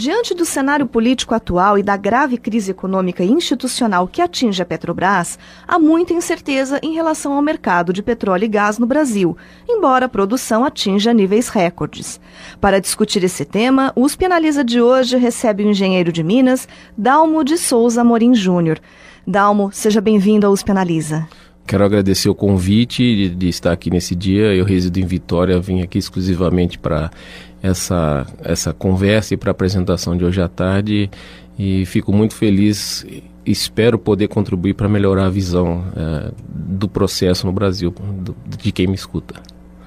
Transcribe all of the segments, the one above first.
Diante do cenário político atual e da grave crise econômica e institucional que atinge a Petrobras, há muita incerteza em relação ao mercado de petróleo e gás no Brasil, embora a produção atinja níveis recordes. Para discutir esse tema, o USP Analisa de hoje recebe o engenheiro de Minas, Dalmo de Souza Morim Júnior. Dalmo, seja bem-vindo ao USP Analisa. Quero agradecer o convite de, de, estar aqui nesse dia. Eu resido em Vitória, vim aqui exclusivamente para essa, essa conversa e para a apresentação de hoje à tarde e fico muito feliz. Espero poder contribuir para melhorar a visão é, do processo no Brasil, do, de quem me escuta.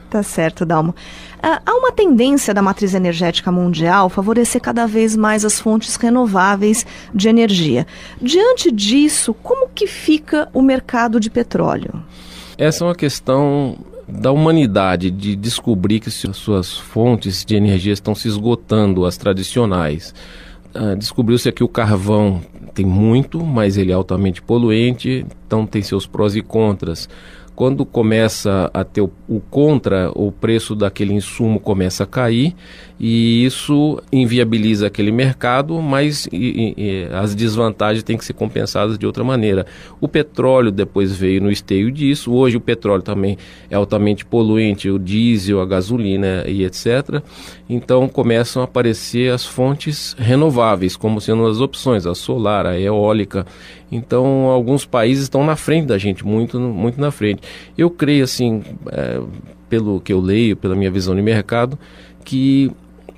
Tá certo, Dalmo. Ah, há uma tendência da matriz energética mundial favorecer cada vez mais as fontes renováveis de energia. Diante disso, como que fica o mercado de petróleo? Essa é uma questão da humanidade de descobrir que suas fontes de energia estão se esgotando, as tradicionais. Uh, Descobriu-se que o carvão tem muito, mas ele é altamente poluente, então tem seus prós e contras quando começa a ter o, contra, o preço daquele insumo começa a cair e isso inviabiliza aquele mercado, mas e, e, as desvantagens têm que ser compensadas de outra maneira. O petróleo depois veio no esteio disso, hoje o petróleo também é altamente poluente, o diesel, a gasolina e etc. Então começam a aparecer as fontes renováveis como sendo as opções, a solar, a eólica. Então alguns países estão na frente da gente, muito, muito na frente. Eu creio assim, é, pelo que eu leio, pela minha visão de mercado, que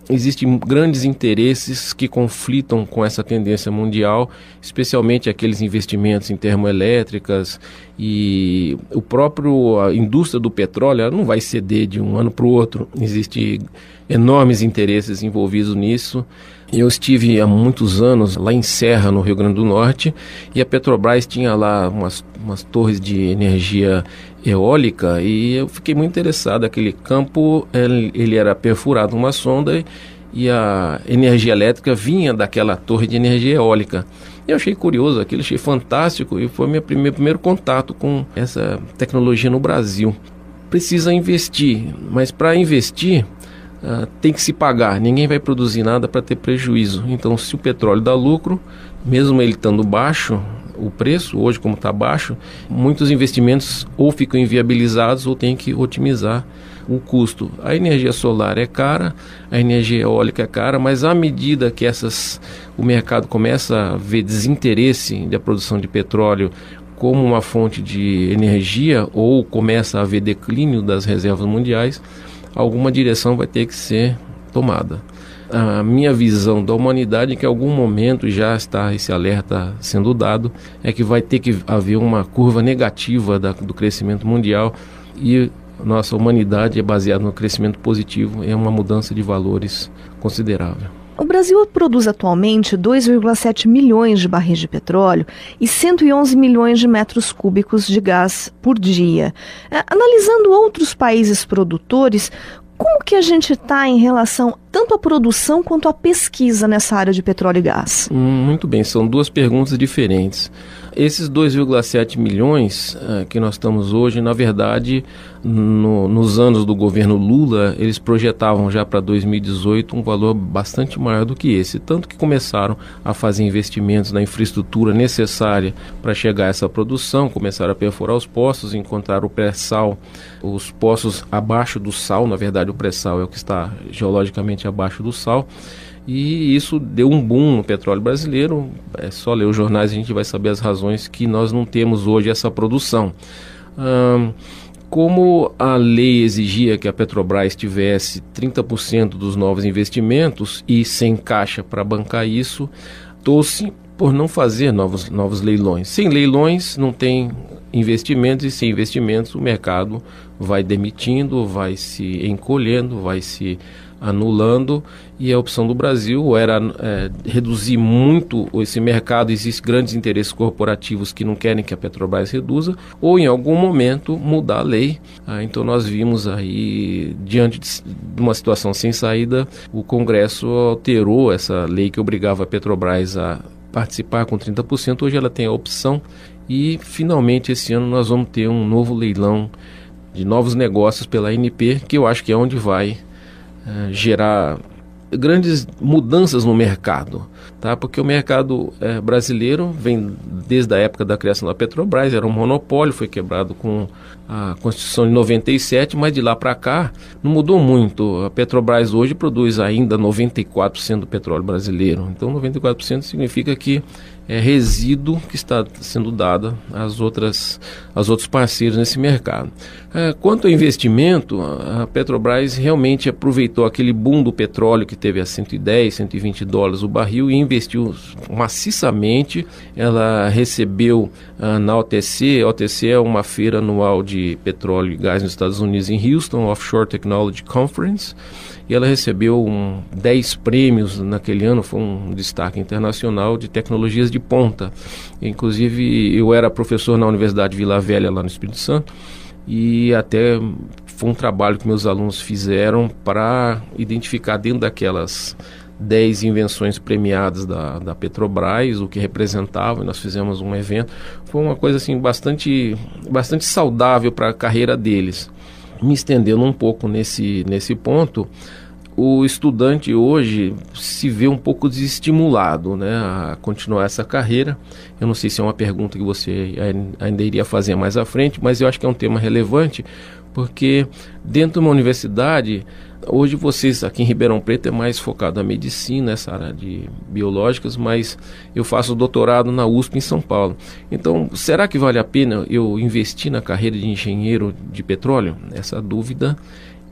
existem grandes interesses que conflitam com essa tendência mundial, especialmente aqueles investimentos em termoelétricas e o próprio a indústria do petróleo não vai ceder de um ano para o outro. Existem enormes interesses envolvidos nisso. Eu estive há muitos anos lá em Serra, no Rio Grande do Norte, e a Petrobras tinha lá umas, umas torres de energia eólica e eu fiquei muito interessado. Aquele campo ele, era perfurado uma sonda e a energia elétrica vinha daquela torre de energia eólica. Eu achei curioso aquilo, achei fantástico e foi meu primeiro, primeiro contato com essa tecnologia no Brasil. Precisa investir, mas para investir uh, tem que se pagar. Ninguém vai produzir nada para ter prejuízo. Então, se o petróleo dá lucro, mesmo ele estando baixo, o preço, hoje como está baixo, muitos investimentos ou ficam inviabilizados ou tem que otimizar o custo. A energia solar é cara, a energia eólica é cara, mas à medida que essas, o mercado começa a ver desinteresse da produção de petróleo como uma fonte de energia ou começa a haver declínio das reservas mundiais, alguma direção vai ter que ser tomada a minha visão da humanidade é que em algum momento já está esse alerta sendo dado, é que vai ter que haver uma curva negativa da, do crescimento mundial e nossa humanidade é baseada no crescimento positivo, é uma mudança de valores considerável. O Brasil produz atualmente 2,7 milhões de barris de petróleo e 111 milhões de metros cúbicos de gás por dia. É, analisando outros países produtores, como que a gente está em relação tanto à produção quanto à pesquisa nessa área de petróleo e gás? Hum, muito bem, são duas perguntas diferentes. Esses 2,7 milhões uh, que nós estamos hoje, na verdade, no, nos anos do governo Lula, eles projetavam já para 2018 um valor bastante maior do que esse. Tanto que começaram a fazer investimentos na infraestrutura necessária para chegar a essa produção, começaram a perfurar os poços, encontrar o pré-sal, os poços abaixo do sal, na verdade, o pré-sal é o que está geologicamente abaixo do sal e isso deu um boom no petróleo brasileiro. É só ler os jornais a gente vai saber as razões que nós não temos hoje essa produção. Hum, como a lei exigia que a Petrobras tivesse 30% dos novos investimentos e sem caixa para bancar isso, torce por não fazer novos, novos leilões. Sem leilões não tem investimentos e sem investimentos o mercado vai demitindo, vai se encolhendo, vai se anulando e a opção do Brasil era é, reduzir muito esse mercado, existem grandes interesses corporativos que não querem que a Petrobras reduza, ou em algum momento mudar a lei. Ah, então nós vimos aí, diante de uma situação sem saída, o Congresso alterou essa lei que obrigava a Petrobras a participar com 30%, hoje ela tem a opção e finalmente esse ano nós vamos ter um novo leilão de novos negócios pela ANP, que eu acho que é onde vai gerar grandes mudanças no mercado, tá? Porque o mercado é, brasileiro vem desde a época da criação da Petrobras, era um monopólio, foi quebrado com a Constituição de 97, mas de lá para cá não mudou muito. A Petrobras hoje produz ainda 94% do petróleo brasileiro. Então 94% significa que é resíduo que está sendo dado às outras aos outros parceiros nesse mercado. É, quanto ao investimento, a Petrobras realmente aproveitou aquele boom do petróleo que teve a 110, 120 dólares o barril e investiu maciçamente. Ela recebeu ah, na OTC, a OTC é uma feira anual de petróleo e gás nos Estados Unidos em Houston, Offshore Technology Conference e ela recebeu um, 10 prêmios naquele ano, foi um destaque internacional de tecnologias de ponta. Inclusive, eu era professor na Universidade Vila Velha, lá no Espírito Santo, e até foi um trabalho que meus alunos fizeram para identificar dentro daquelas 10 invenções premiadas da, da Petrobras, o que representava, nós fizemos um evento. Foi uma coisa assim bastante, bastante saudável para a carreira deles me estendendo um pouco nesse, nesse ponto, o estudante hoje se vê um pouco desestimulado né, a continuar essa carreira. Eu não sei se é uma pergunta que você ainda iria fazer mais à frente, mas eu acho que é um tema relevante, porque dentro de uma universidade Hoje vocês aqui em Ribeirão Preto é mais focado na medicina, essa área de biológicas, mas eu faço doutorado na USP em São Paulo. Então, será que vale a pena eu investir na carreira de engenheiro de petróleo? Essa dúvida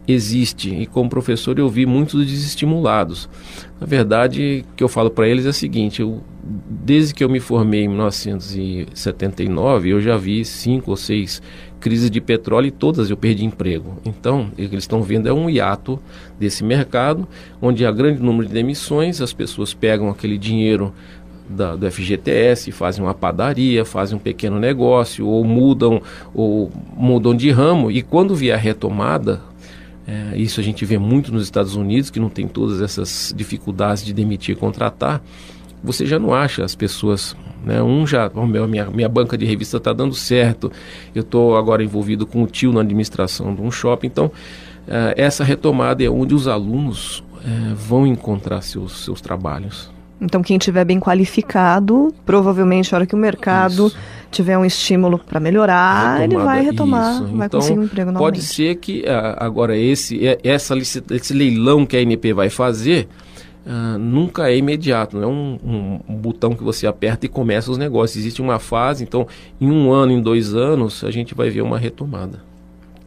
existe e como professor eu vi muitos desestimulados. Na verdade, o que eu falo para eles é o seguinte: eu, desde que eu me formei em 1979, eu já vi cinco ou seis crises de petróleo e todas eu perdi emprego. Então, o que eles estão vendo é um hiato desse mercado, onde há grande número de demissões, as pessoas pegam aquele dinheiro da, do FGTS, fazem uma padaria, fazem um pequeno negócio, ou mudam, ou mudam de ramo, e quando vier a retomada, é, isso a gente vê muito nos Estados Unidos, que não tem todas essas dificuldades de demitir e contratar, você já não acha as pessoas né? Um já, oh, meu, minha, minha banca de revista está dando certo, eu estou agora envolvido com o tio na administração de um shopping. Então, uh, essa retomada é onde os alunos uh, vão encontrar seus, seus trabalhos. Então, quem tiver bem qualificado, provavelmente, a hora que o mercado isso. tiver um estímulo para melhorar, retomada, ele vai retomar, isso. vai então, conseguir um emprego novamente. Pode ser que, uh, agora, esse, essa, esse leilão que a NP vai fazer Uh, nunca é imediato, não é um, um, um, botão que você aperta e começa os negócios. Existe uma fase, então, em um ano, em dois anos, a gente vai ver uma retomada.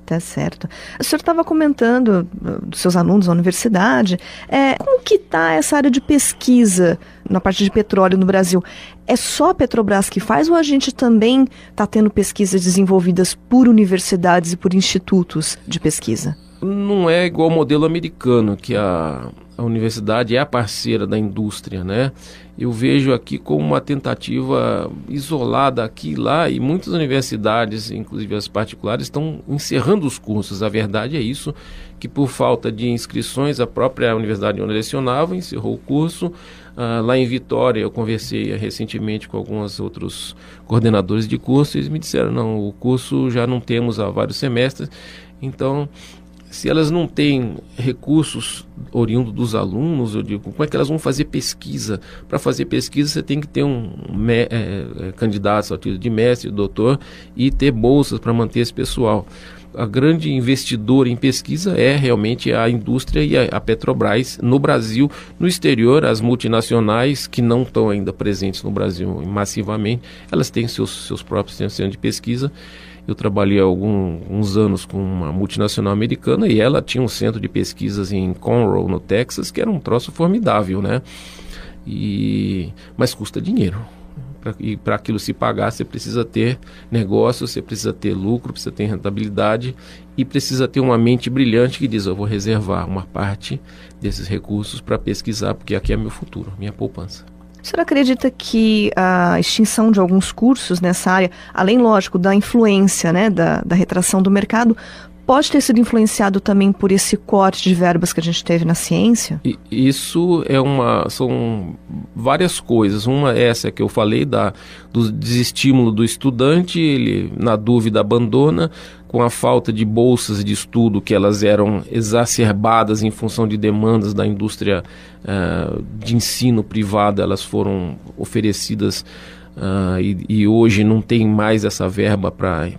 Tá certo. O senhor estava comentando uh, dos seus alunos na universidade. É, como que está essa área de pesquisa na parte de petróleo no Brasil? É só a Petrobras que faz ou a gente também está tendo pesquisas desenvolvidas por universidades e por institutos de pesquisa? Não é igual ao modelo americano, que a a universidade é a parceira da indústria, né? Eu vejo aqui como uma tentativa isolada aqui e lá e muitas universidades, inclusive as particulares, estão encerrando os cursos. A verdade é isso, que por falta de inscrições, a própria universidade onde lecionava encerrou o curso. Uh, lá em Vitória, eu conversei recentemente com alguns outros coordenadores de curso e eles me disseram, não, o curso já não temos há vários semestres, então se elas não têm recursos oriundos dos alunos, eu digo, como é que elas vão fazer pesquisa? Para fazer pesquisa, você tem que ter um é, é, candidato título de mestre, doutor, e ter bolsas para manter esse pessoal. A grande investidora em pesquisa é realmente a indústria e a, a Petrobras no Brasil, no exterior, as multinacionais que não estão ainda presentes no Brasil massivamente, elas têm seus, seus próprios centros de pesquisa eu trabalhei alguns anos com uma multinacional americana e ela tinha um centro de pesquisas em Conroe, no Texas, que era um troço formidável, né? E... Mas custa dinheiro. e para aquilo se pagar, você precisa ter negócio, você precisa ter lucro, precisa ter rentabilidade e precisa ter uma mente brilhante que diz: eu vou reservar uma parte desses recursos para pesquisar, porque aqui é meu futuro, minha poupança. O senhor acredita que a extinção de alguns cursos nessa área, além, lógico, da influência né, da, da retração do mercado, pode ter sido influenciado também por esse corte de verbas que a gente teve na ciência? Isso é uma são várias coisas. Uma é essa que eu falei da do desestímulo do estudante, ele na dúvida abandona, com a falta de bolsas de estudo que elas eram exacerbadas em função de demandas da indústria uh, de ensino privada, elas foram oferecidas uh, e, e hoje não tem mais essa verba para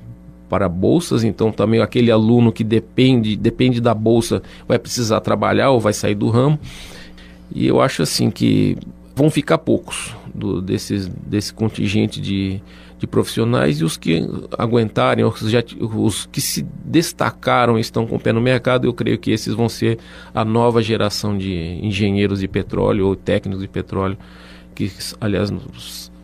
para bolsas, então também aquele aluno que depende, depende da bolsa vai precisar trabalhar ou vai sair do ramo. E eu acho assim que vão ficar poucos do, desses, desse contingente de, de profissionais e os que aguentarem, os, já, os que se destacaram estão com o pé no mercado, eu creio que esses vão ser a nova geração de engenheiros de petróleo ou técnicos de petróleo, que aliás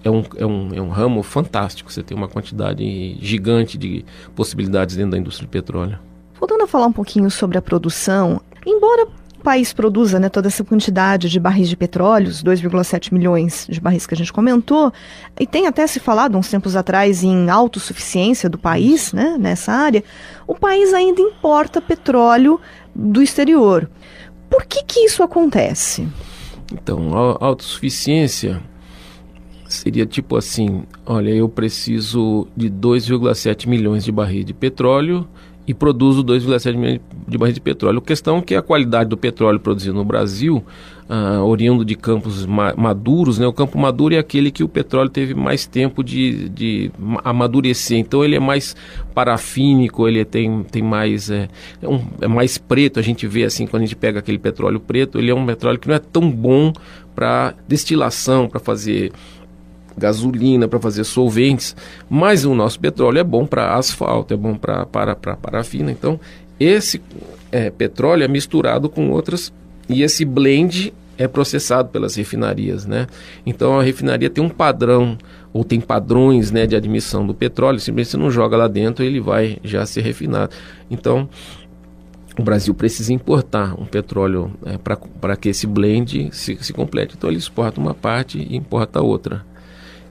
é um, é, um, é um ramo fantástico. Você tem uma quantidade gigante de possibilidades dentro da indústria de petróleo. Voltando a falar um pouquinho sobre a produção, embora país produza né, toda essa quantidade de barris de petróleo, 2,7 milhões de barris que a gente comentou, e tem até se falado uns tempos atrás em autossuficiência do país né, nessa área, o país ainda importa petróleo do exterior. Por que, que isso acontece? Então, a autossuficiência seria tipo assim: olha, eu preciso de 2,7 milhões de barris de petróleo e produzo 2,7 milhões de barris de petróleo. A questão é que a qualidade do petróleo produzido no Brasil, uh, oriundo de campos ma maduros, né? o campo maduro é aquele que o petróleo teve mais tempo de, de amadurecer. Então ele é mais parafínico, ele tem, tem mais é, é, um, é mais preto. A gente vê assim quando a gente pega aquele petróleo preto, ele é um petróleo que não é tão bom para destilação, para fazer gasolina, para fazer solventes, mas o nosso petróleo é bom para asfalto, é bom pra, para, para parafina. Então, esse é, petróleo é misturado com outras e esse blend é processado pelas refinarias, né? Então a refinaria tem um padrão ou tem padrões, né, de admissão do petróleo. Simplesmente você não joga lá dentro, ele vai já ser refinado. Então o Brasil precisa importar um petróleo é, para que esse blend se, se complete. Então ele exporta uma parte e importa outra.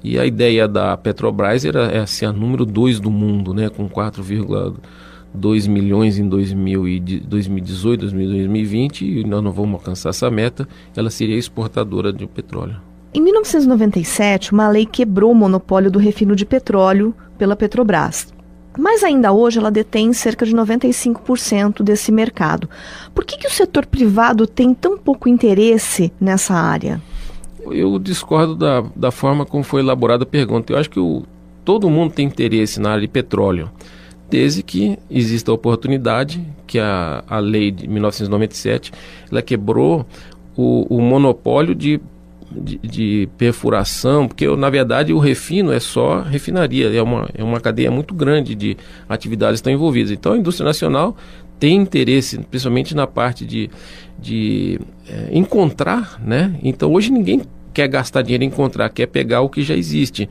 E a ideia da Petrobras era é ser a número 2 do mundo, né, com 4,2 milhões em 2018, 2020, e nós não vamos alcançar essa meta, ela seria exportadora de petróleo. Em 1997, uma lei quebrou o monopólio do refino de petróleo pela Petrobras. Mas ainda hoje ela detém cerca de 95% desse mercado. Por que, que o setor privado tem tão pouco interesse nessa área? Eu discordo da, da forma como foi elaborada a pergunta. Eu acho que o, todo mundo tem interesse na área de petróleo, desde que exista a oportunidade, que a, a lei de 1997 ela quebrou o, o monopólio de, de, de, perfuração, porque na verdade o refino é só refinaria, é uma, é uma cadeia muito grande de atividades que estão envolvidas. Então a indústria nacional tem interesse, principalmente na parte de, de é, encontrar, né? Então hoje ninguém quer gastar dinheiro em encontrar, quer pegar o que já existe.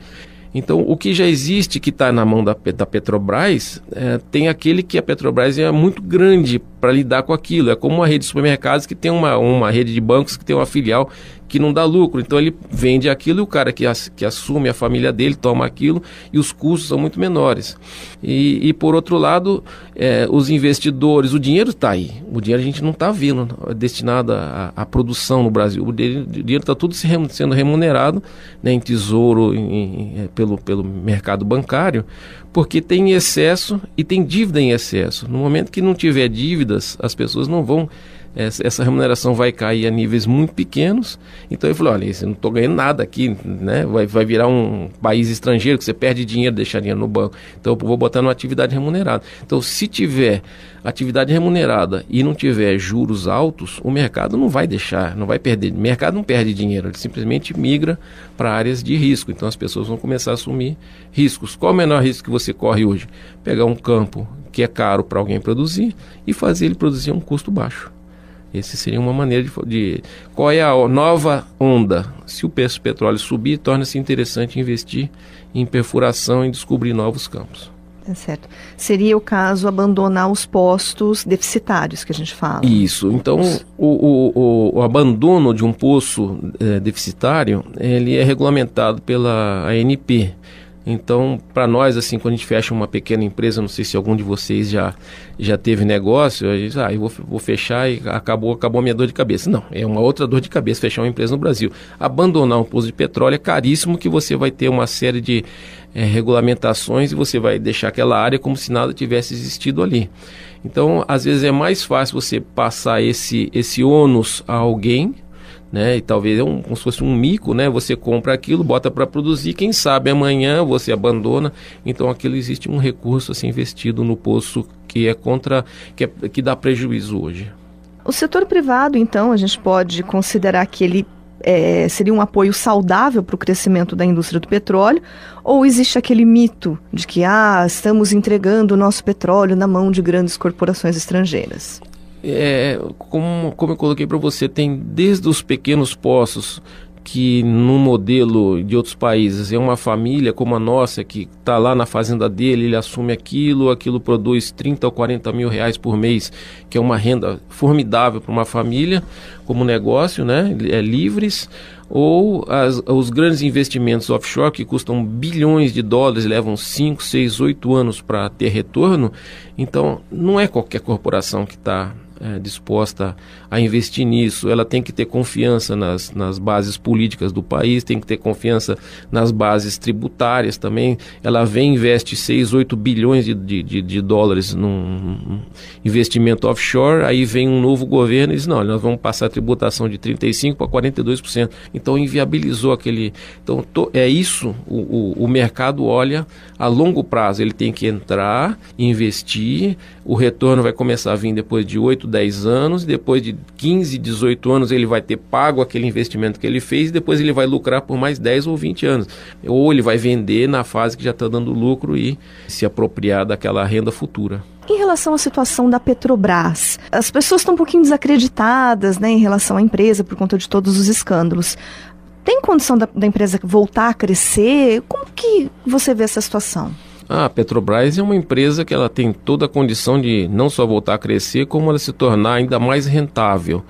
Então, o que já existe, que está na mão da, da Petrobras, é, tem aquele que a Petrobras é muito grande para lidar com aquilo. É como uma rede de supermercados que tem uma, uma rede de bancos que tem uma filial que não dá lucro. Então ele vende aquilo e o cara que, as, que assume a família dele toma aquilo e os custos são muito menores. E, e por outro lado, é, os investidores, o dinheiro está aí. O dinheiro a gente não está vendo destinado à, produção no Brasil. O dinheiro está tudo se, sendo remunerado né, em tesouro, em, em, é, pelo, pelo mercado bancário, porque tem excesso e tem dívida em excesso. No momento que não tiver dívidas, as pessoas não vão essa, remuneração vai cair a níveis muito pequenos. Então eu falei, olha, eu não estou ganhando nada aqui, né? Vai, vai virar um país estrangeiro que você perde dinheiro, deixa dinheiro no banco. Então eu vou botar numa atividade remunerada. Então se tiver atividade remunerada e não tiver juros altos, o mercado não vai deixar, não vai perder. O mercado não perde dinheiro, ele simplesmente migra para áreas de risco. Então as pessoas vão começar a assumir riscos. Qual o menor risco que você corre hoje? Pegar um campo que é caro para alguém produzir e fazer ele produzir a um custo baixo. Esse seria uma maneira de, de qual é a nova onda. Se o preço do petróleo subir, torna-se interessante investir em perfuração e descobrir novos campos. É certo. Seria o caso abandonar os postos deficitários que a gente fala. Isso. Então, o, o, o, o abandono de um poço é, deficitário, ele é regulamentado pela ANP, então, para nós, assim, quando a gente fecha uma pequena empresa, não sei se algum de vocês já, já teve negócio, a gente, ah, eu vou, vou fechar e acabou, acabou a minha dor de cabeça. Não, é uma outra dor de cabeça fechar uma empresa no Brasil. Abandonar um poço de petróleo é caríssimo, que você vai ter uma série de é, regulamentações e você vai deixar aquela área como se nada tivesse existido ali. Então, às vezes é mais fácil você passar esse, esse ônus a alguém né? E talvez é um, como se fosse um mico, né? Você compra aquilo, bota para produzir, quem sabe amanhã você abandona. Então aquilo existe um recurso assim investido no poço que é contra que, é, que dá prejuízo hoje. O setor privado, então, a gente pode considerar que ele é, seria um apoio saudável para o crescimento da indústria do petróleo? Ou existe aquele mito de que ah, estamos entregando o nosso petróleo na mão de grandes corporações estrangeiras? É, como, como eu coloquei para você, tem desde os pequenos poços que no modelo de outros países é uma família como a nossa que está lá na fazenda dele, ele assume aquilo, aquilo produz 30 ou 40 mil reais por mês, que é uma renda formidável para uma família como negócio, né? É livres ou as, os grandes investimentos offshore que custam bilhões de dólares, levam 5, 6, 8 anos para ter retorno. Então, não é qualquer corporação que está é, disposta a investir nisso, ela tem que ter confiança nas, nas bases políticas do país, tem que ter confiança nas bases tributárias também. Ela vem investe 6, 8 bilhões de, de, de dólares num investimento offshore, aí vem um novo governo e diz, não, nós vamos passar a tributação de 35% para 42%. Então inviabilizou aquele... Então to, é isso, o, o, o mercado olha a longo prazo, ele tem que entrar, investir, o retorno vai começar a vir depois de 8, 10 anos, depois de 15, 18 anos ele vai ter pago aquele investimento que ele fez e depois ele vai lucrar por mais 10 ou 20 anos. Ou ele vai vender na fase que já está dando lucro e se apropriar daquela renda futura. Em relação à situação da Petrobras, as pessoas estão um pouquinho desacreditadas né, em relação à empresa por conta de todos os escândalos. Tem condição da, da empresa voltar a crescer? Como que você vê essa situação? A Petrobras é uma empresa que ela tem toda a condição de não só voltar a crescer, como ela se tornar ainda mais rentável.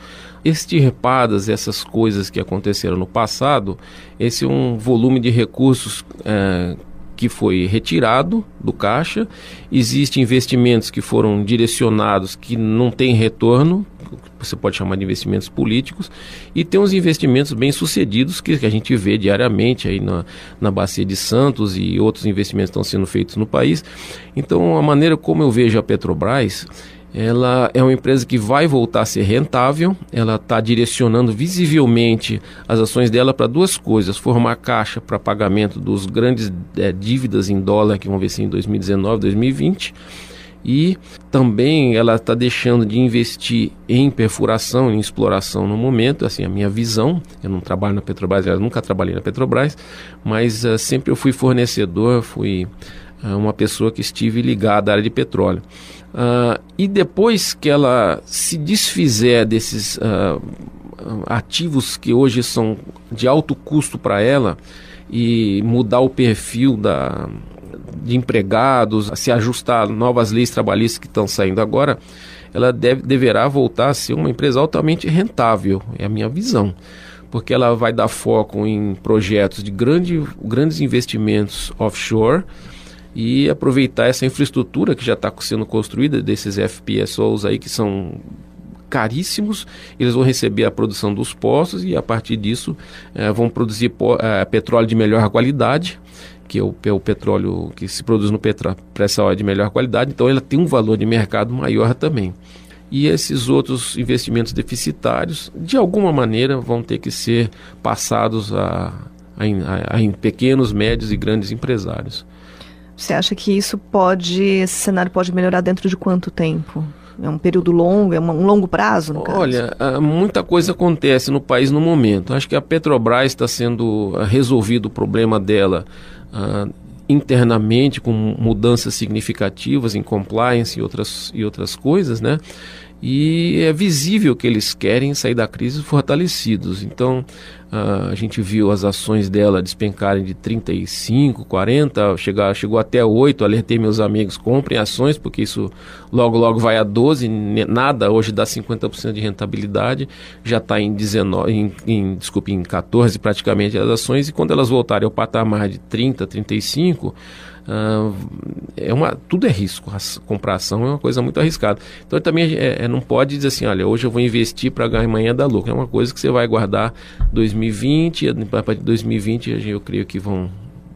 Extirpadas essas coisas que aconteceram no passado, esse é um volume de recursos é, que foi retirado do caixa. Existem investimentos que foram direcionados que não têm retorno, você pode chamar de investimentos políticos, e tem uns investimentos bem sucedidos que, que a gente vê diariamente aí na, na Bacia de Santos e outros investimentos estão sendo feitos no país. Então, a maneira como eu vejo a Petrobras ela é uma empresa que vai voltar a ser rentável, ela está direcionando visivelmente as ações dela para duas coisas: formar caixa para pagamento dos grandes é, dívidas em dólar que vão vencer em 2019, 2020. E também ela está deixando de investir em perfuração, em exploração no momento, assim, a minha visão, eu não trabalho na Petrobras, eu nunca trabalhei na Petrobras, mas uh, sempre eu fui fornecedor, fui uh, uma pessoa que estive ligada à área de petróleo. Uh, e depois que ela se desfizer desses uh, ativos que hoje são de alto custo para ela e mudar o perfil da, de empregados, se ajustar a novas leis trabalhistas que estão saindo agora, ela deve, deverá voltar a ser uma empresa altamente rentável, é a minha visão. Porque ela vai dar foco em projetos de grande, grandes investimentos offshore, e aproveitar essa infraestrutura que já está sendo construída desses FPSOs aí que são caríssimos, eles vão receber a produção dos poços e a partir disso eh, vão produzir eh, petróleo de melhor qualidade, que é o, é o petróleo que se produz no pré-sal é de melhor qualidade, então ela tem um valor de mercado maior também. E esses outros investimentos deficitários, de alguma maneira, vão ter que ser passados a, a, a, a pequenos, médios e grandes empresários. Você acha que isso pode, esse cenário pode melhorar dentro de quanto tempo? É um período longo, é um longo prazo, no caso? Olha, muita coisa acontece no país no momento. Acho que a Petrobras está sendo ah, resolvido o problema dela uh, internamente, com mudanças significativas em compliance e outras, e outras coisas, né? e é visível que eles querem sair da crise fortalecidos. Então, uh, a gente viu as ações dela despencarem de 35, 40, chegar, chegou até 8. Alertei meus amigos: comprem ações, porque isso logo, logo vai a 12. Nada hoje dá 50% de rentabilidade, já está em 19, em, em, desculpe, em 14 praticamente as ações. E quando elas voltarem ao patamar de 30, 35 Uh, é uma, tudo é risco. A comprar ação é uma coisa muito arriscada. Então também é, é, não pode dizer assim, olha, hoje eu vou investir para ganhar amanhã dar lucro. É uma coisa que você vai guardar 2020, a partir de 2020 eu creio que vão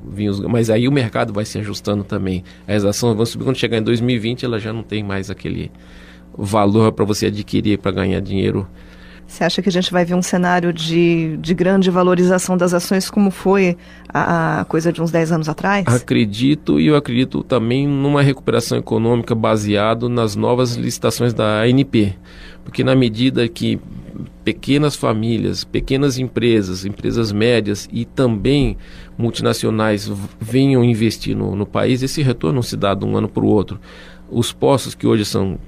vir os, mas aí o mercado vai se ajustando também. As ações vão subir quando chegar em 2020, ela já não tem mais aquele valor para você adquirir para ganhar dinheiro você acha que a gente vai ver um cenário de, de grande valorização das ações como foi a, a, coisa de uns 10 anos atrás? Acredito e eu acredito também numa recuperação econômica baseado nas novas licitações da ANP. Porque na medida que pequenas famílias, pequenas empresas, empresas médias e também multinacionais venham investir no, no país, esse retorno não se dá de um ano para o outro. Os postos que hoje são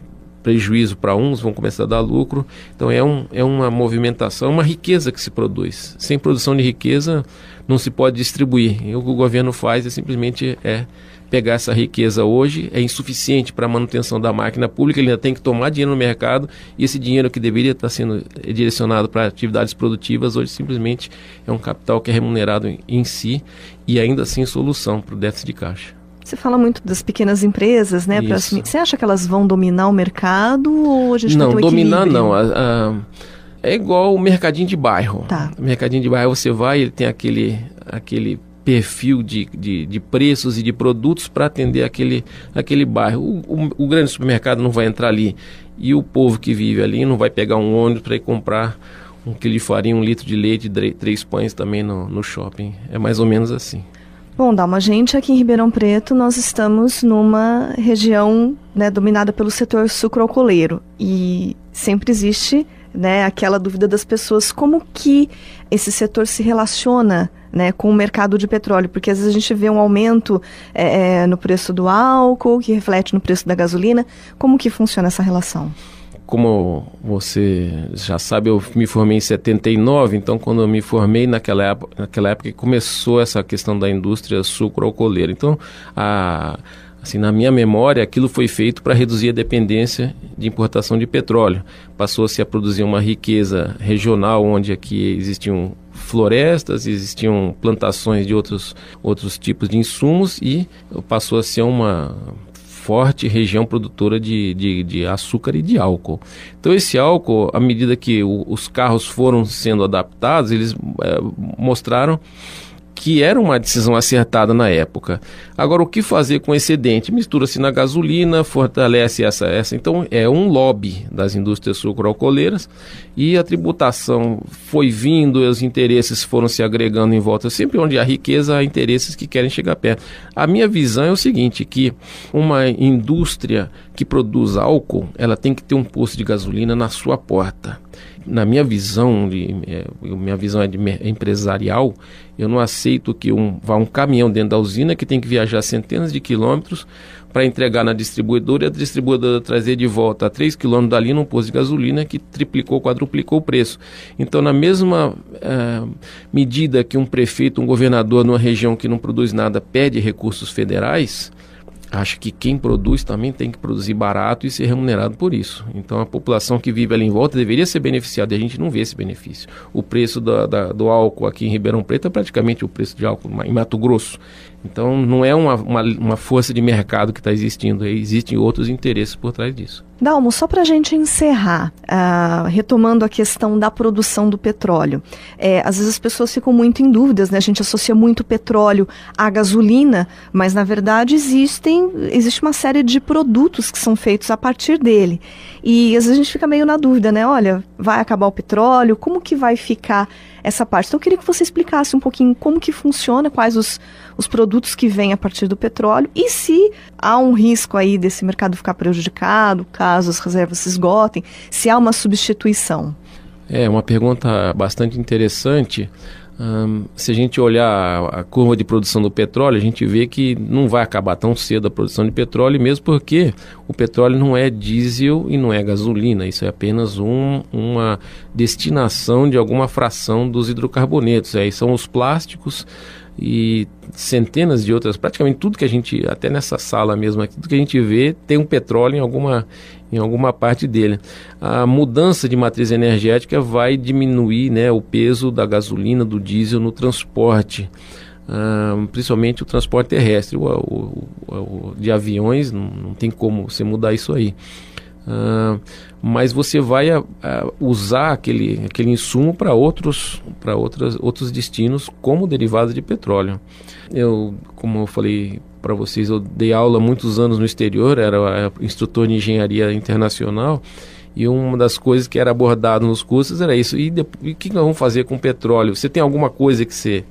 prejuízo para uns, vão começar a dar lucro. Então é, um, é uma movimentação, uma riqueza que se produz. Sem produção de riqueza não se pode distribuir. E o que o governo faz é simplesmente é pegar essa riqueza hoje, é insuficiente para a manutenção da máquina pública, ele ainda tem que tomar dinheiro no mercado e esse dinheiro que deveria estar sendo direcionado para atividades produtivas, hoje simplesmente é um capital que é remunerado em, em si e ainda assim solução para o déficit de caixa. Você fala muito das pequenas empresas, né? Pra, você acha que elas vão dominar o mercado ou a gente Não, um dominar não. A, a, é igual o mercadinho de bairro. Tá. O mercadinho de bairro você vai, ele tem aquele, aquele perfil de, de, de preços e de produtos para atender aquele, aquele bairro. O, o, o, grande supermercado não vai entrar ali e o povo que vive ali não vai pegar um ônibus para ir comprar um quilo de farinha, um litro de leite, três pães também no, no shopping. É mais ou menos assim. Bom, Dalma, gente, aqui em Ribeirão Preto nós estamos numa região né, dominada pelo setor sucroalcooleiro e sempre existe né, aquela dúvida das pessoas como que esse setor se relaciona né, com o mercado de petróleo, porque às vezes a gente vê um aumento é, no preço do álcool, que reflete no preço da gasolina. Como que funciona essa relação? como você já sabe, eu me formei em 79, então quando eu me formei naquela época, naquela época começou essa questão da indústria sucroalcooleira. Então, a, assim, na minha memória, aquilo foi feito para reduzir a dependência de importação de petróleo. Passou-se a produzir uma riqueza regional onde aqui existiam florestas, existiam plantações de outros, outros tipos de insumos e passou a ser uma forte região produtora de, de, de, açúcar e de álcool. Então esse álcool, à medida que o, os carros foram sendo adaptados, eles é, mostraram que era uma decisão acertada na época. Agora, o que fazer com excedente? Mistura-se na gasolina, fortalece essa, essa. Então, é um lobby das indústrias sucroalcooleiras e a tributação foi vindo, os interesses foram se agregando em volta. Sempre onde há riqueza, há interesses que querem chegar perto. A minha visão é o seguinte, que uma indústria que produz álcool, ela tem que ter um posto de gasolina na sua porta na minha visão, de, é, minha visão é de empresarial, eu não aceito que um, vá um caminhão dentro da usina que tem que viajar centenas de quilômetros para entregar na distribuidora e a distribuidora trazer de volta a 3 quilômetros dali num posto de gasolina que triplicou, quadruplicou o preço. Então, na mesma é, medida que um prefeito, um governador numa região que não produz nada pede recursos federais, acho que quem produz também tem que produzir barato e ser remunerado por isso. Então a população que vive ali em volta deveria ser beneficiada e a gente não vê esse benefício. O preço da, da, do álcool aqui em Ribeirão Preto é praticamente o preço de álcool em Mato Grosso. Então não é uma, uma, uma força de mercado que está existindo, existem outros interesses por trás disso. Dalmo, só para a gente encerrar, uh, retomando a questão da produção do petróleo. É, às vezes as pessoas ficam muito em dúvidas, né? A gente associa muito petróleo à gasolina, mas na verdade existem, existe uma série de produtos que são feitos a partir dele. E às vezes a gente fica meio na dúvida, né? Olha, vai acabar o petróleo? Como que vai ficar essa parte? Então eu queria que você explicasse um pouquinho como que funciona, quais os, os produtos que vêm a partir do petróleo e se há um risco aí desse mercado ficar prejudicado, caso as reservas se esgotem, se há uma substituição? É uma pergunta bastante interessante. Se a gente olhar a curva de produção do petróleo, a gente vê que não vai acabar tão cedo a produção de petróleo, mesmo porque o petróleo não é diesel e não é gasolina, isso é apenas um, uma destinação de alguma fração dos hidrocarbonetos. Aí são os plásticos e centenas de outras, praticamente tudo que a gente, até nessa sala mesmo, tudo que a gente vê tem um petróleo em alguma, em alguma parte dele. A mudança de matriz energética vai diminuir né, o peso da gasolina, do diesel no transporte. Uh, principalmente o transporte terrestre. O, o, o, de aviões, não, não, tem como você mudar isso aí. Uh, mas você vai a, a usar aquele, aquele insumo para outros, outros destinos como derivado de petróleo. Eu, como eu falei para vocês, eu dei aula muitos anos no exterior, era instrutor de engenharia internacional. E uma das coisas que era abordado nos cursos era isso. E, e o que nós vamos fazer com petróleo? Você tem alguma coisa que você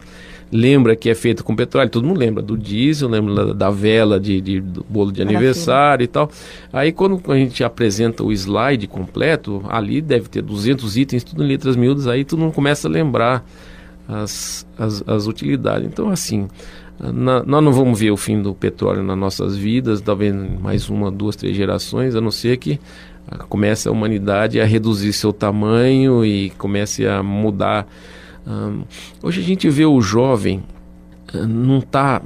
lembra que é feito com petróleo, todo mundo lembra do diesel, lembra da, vela de, de, do bolo de aniversário e tal. Aí quando a gente apresenta o slide completo, ali deve ter 200 itens, tudo em letras miúdas, aí todo mundo começa a lembrar as, as, as utilidades. Então, assim, na, nós não vamos ver o fim do petróleo nas nossas vidas, talvez mais uma, duas, três gerações, a não ser que comece a humanidade a reduzir seu tamanho e comece a mudar um, hoje a gente vê o jovem uh, não está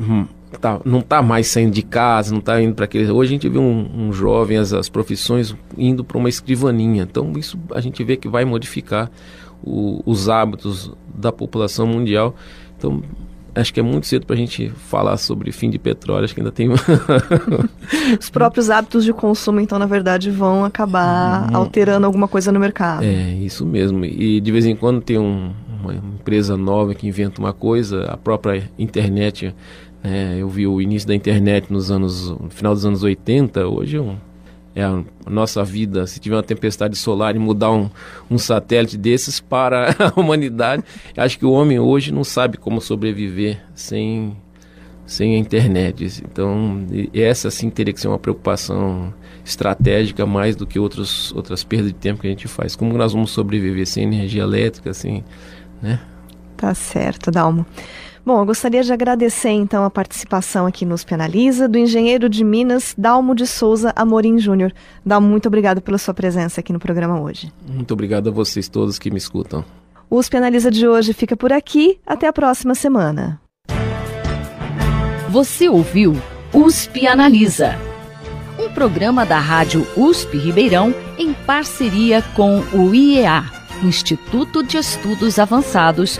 tá, não tá mais saindo de casa, não está indo para aquele. Hoje a gente vê um, um jovem, as, as profissões indo para uma escrivaninha. Então isso a gente vê que vai modificar o, os hábitos da população mundial. Então acho que é muito cedo para a gente falar sobre fim de petróleo. Acho que ainda tem. Os próprios hábitos de consumo, então, na verdade, vão acabar hum, alterando alguma coisa no mercado. É, isso mesmo. E de vez em quando tem um, uma empresa nova que inventa uma coisa, a própria internet. Né, eu vi o início da internet nos anos, no final dos anos 80, hoje é um é a nossa vida, se tiver uma tempestade solar e mudar um, um satélite desses para a humanidade, acho que o homem hoje não sabe como sobreviver sem, sem a internet. Então, essa sim teria que ser uma preocupação estratégica mais do que outros, outras perdas de tempo que a gente faz. Como nós vamos sobreviver sem energia elétrica, assim, né? Tá certo, Dalmo. Bom, eu gostaria de agradecer então a participação aqui nos Penaliza do engenheiro de Minas, Dalmo de Souza Amorim Júnior. Dalmo, muito obrigado pela sua presença aqui no programa hoje. Muito obrigado a vocês todos que me escutam. O Os Penaliza de hoje fica por aqui. Até a próxima semana. Você ouviu USP Analisa, um programa da Rádio USP Ribeirão em parceria com o IEA, Instituto de Estudos Avançados